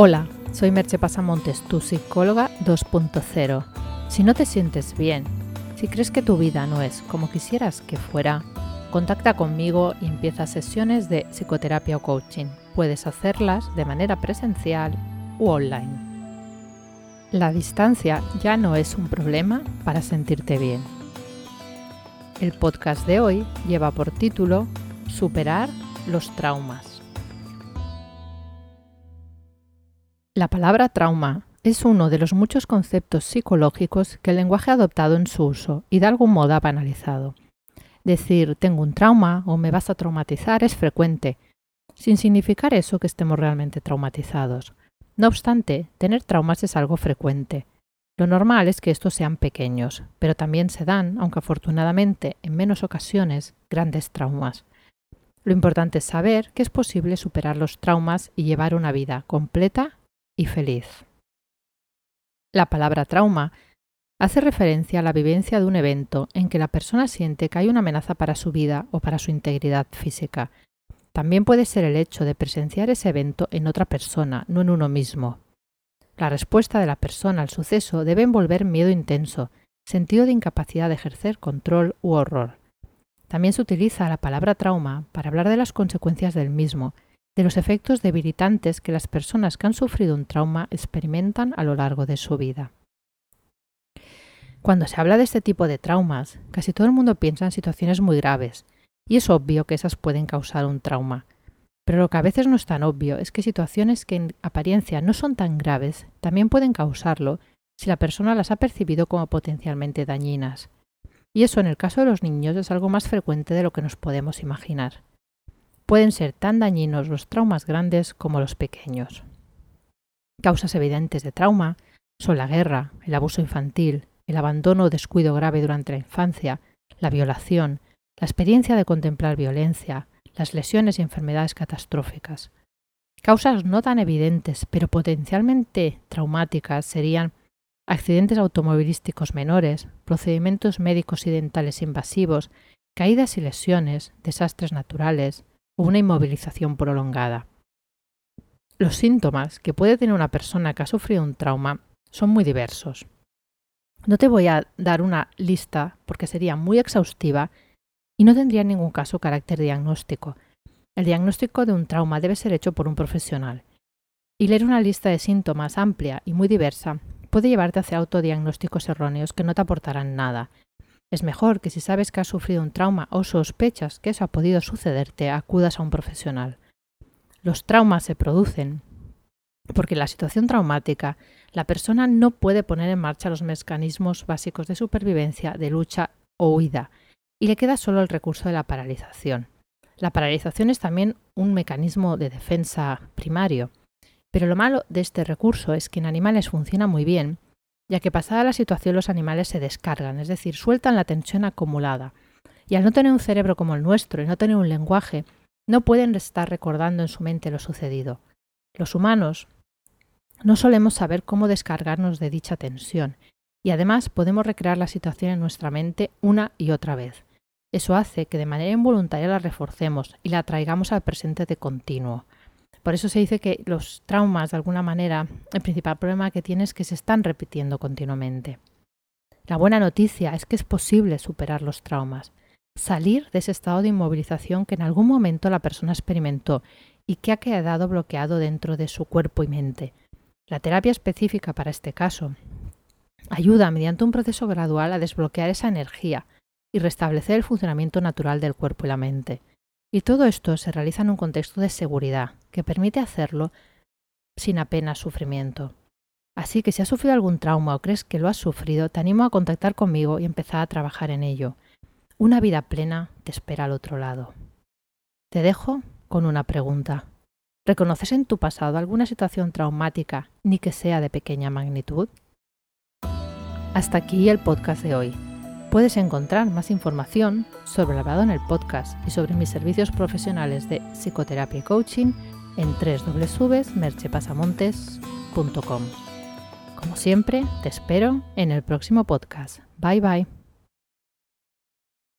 Hola, soy Merche Pasamontes, tu psicóloga 2.0. Si no te sientes bien, si crees que tu vida no es como quisieras que fuera, contacta conmigo y empieza sesiones de psicoterapia o coaching. Puedes hacerlas de manera presencial u online. La distancia ya no es un problema para sentirte bien. El podcast de hoy lleva por título Superar los traumas. La palabra trauma es uno de los muchos conceptos psicológicos que el lenguaje ha adoptado en su uso y de algún modo ha banalizado. Decir tengo un trauma o me vas a traumatizar es frecuente, sin significar eso que estemos realmente traumatizados. No obstante, tener traumas es algo frecuente. Lo normal es que estos sean pequeños, pero también se dan, aunque afortunadamente en menos ocasiones, grandes traumas. Lo importante es saber que es posible superar los traumas y llevar una vida completa y feliz. La palabra trauma hace referencia a la vivencia de un evento en que la persona siente que hay una amenaza para su vida o para su integridad física. También puede ser el hecho de presenciar ese evento en otra persona, no en uno mismo. La respuesta de la persona al suceso debe envolver miedo intenso, sentido de incapacidad de ejercer control u horror. También se utiliza la palabra trauma para hablar de las consecuencias del mismo, de los efectos debilitantes que las personas que han sufrido un trauma experimentan a lo largo de su vida. Cuando se habla de este tipo de traumas, casi todo el mundo piensa en situaciones muy graves, y es obvio que esas pueden causar un trauma. Pero lo que a veces no es tan obvio es que situaciones que en apariencia no son tan graves también pueden causarlo si la persona las ha percibido como potencialmente dañinas. Y eso en el caso de los niños es algo más frecuente de lo que nos podemos imaginar pueden ser tan dañinos los traumas grandes como los pequeños. Causas evidentes de trauma son la guerra, el abuso infantil, el abandono o descuido grave durante la infancia, la violación, la experiencia de contemplar violencia, las lesiones y enfermedades catastróficas. Causas no tan evidentes, pero potencialmente traumáticas serían accidentes automovilísticos menores, procedimientos médicos y dentales invasivos, caídas y lesiones, desastres naturales, una inmovilización prolongada. Los síntomas que puede tener una persona que ha sufrido un trauma son muy diversos. No te voy a dar una lista porque sería muy exhaustiva y no tendría en ningún caso carácter diagnóstico. El diagnóstico de un trauma debe ser hecho por un profesional. Y leer una lista de síntomas amplia y muy diversa puede llevarte a hacer autodiagnósticos erróneos que no te aportarán nada es mejor que si sabes que has sufrido un trauma o sospechas que eso ha podido sucederte, acudas a un profesional. Los traumas se producen porque en la situación traumática la persona no puede poner en marcha los mecanismos básicos de supervivencia, de lucha o huida, y le queda solo el recurso de la paralización. La paralización es también un mecanismo de defensa primario, pero lo malo de este recurso es que en animales funciona muy bien ya que pasada la situación los animales se descargan, es decir, sueltan la tensión acumulada. Y al no tener un cerebro como el nuestro y no tener un lenguaje, no pueden estar recordando en su mente lo sucedido. Los humanos no solemos saber cómo descargarnos de dicha tensión, y además podemos recrear la situación en nuestra mente una y otra vez. Eso hace que de manera involuntaria la reforcemos y la traigamos al presente de continuo. Por eso se dice que los traumas, de alguna manera, el principal problema que tienen es que se están repitiendo continuamente. La buena noticia es que es posible superar los traumas, salir de ese estado de inmovilización que en algún momento la persona experimentó y que ha quedado bloqueado dentro de su cuerpo y mente. La terapia específica para este caso ayuda mediante un proceso gradual a desbloquear esa energía y restablecer el funcionamiento natural del cuerpo y la mente. Y todo esto se realiza en un contexto de seguridad que permite hacerlo sin apenas sufrimiento. Así que si has sufrido algún trauma o crees que lo has sufrido, te animo a contactar conmigo y empezar a trabajar en ello. Una vida plena te espera al otro lado. Te dejo con una pregunta. ¿Reconoces en tu pasado alguna situación traumática, ni que sea de pequeña magnitud? Hasta aquí el podcast de hoy. Puedes encontrar más información sobre el hablado en el podcast y sobre mis servicios profesionales de psicoterapia y coaching en www.merchepasamontes.com. Como siempre, te espero en el próximo podcast. Bye bye.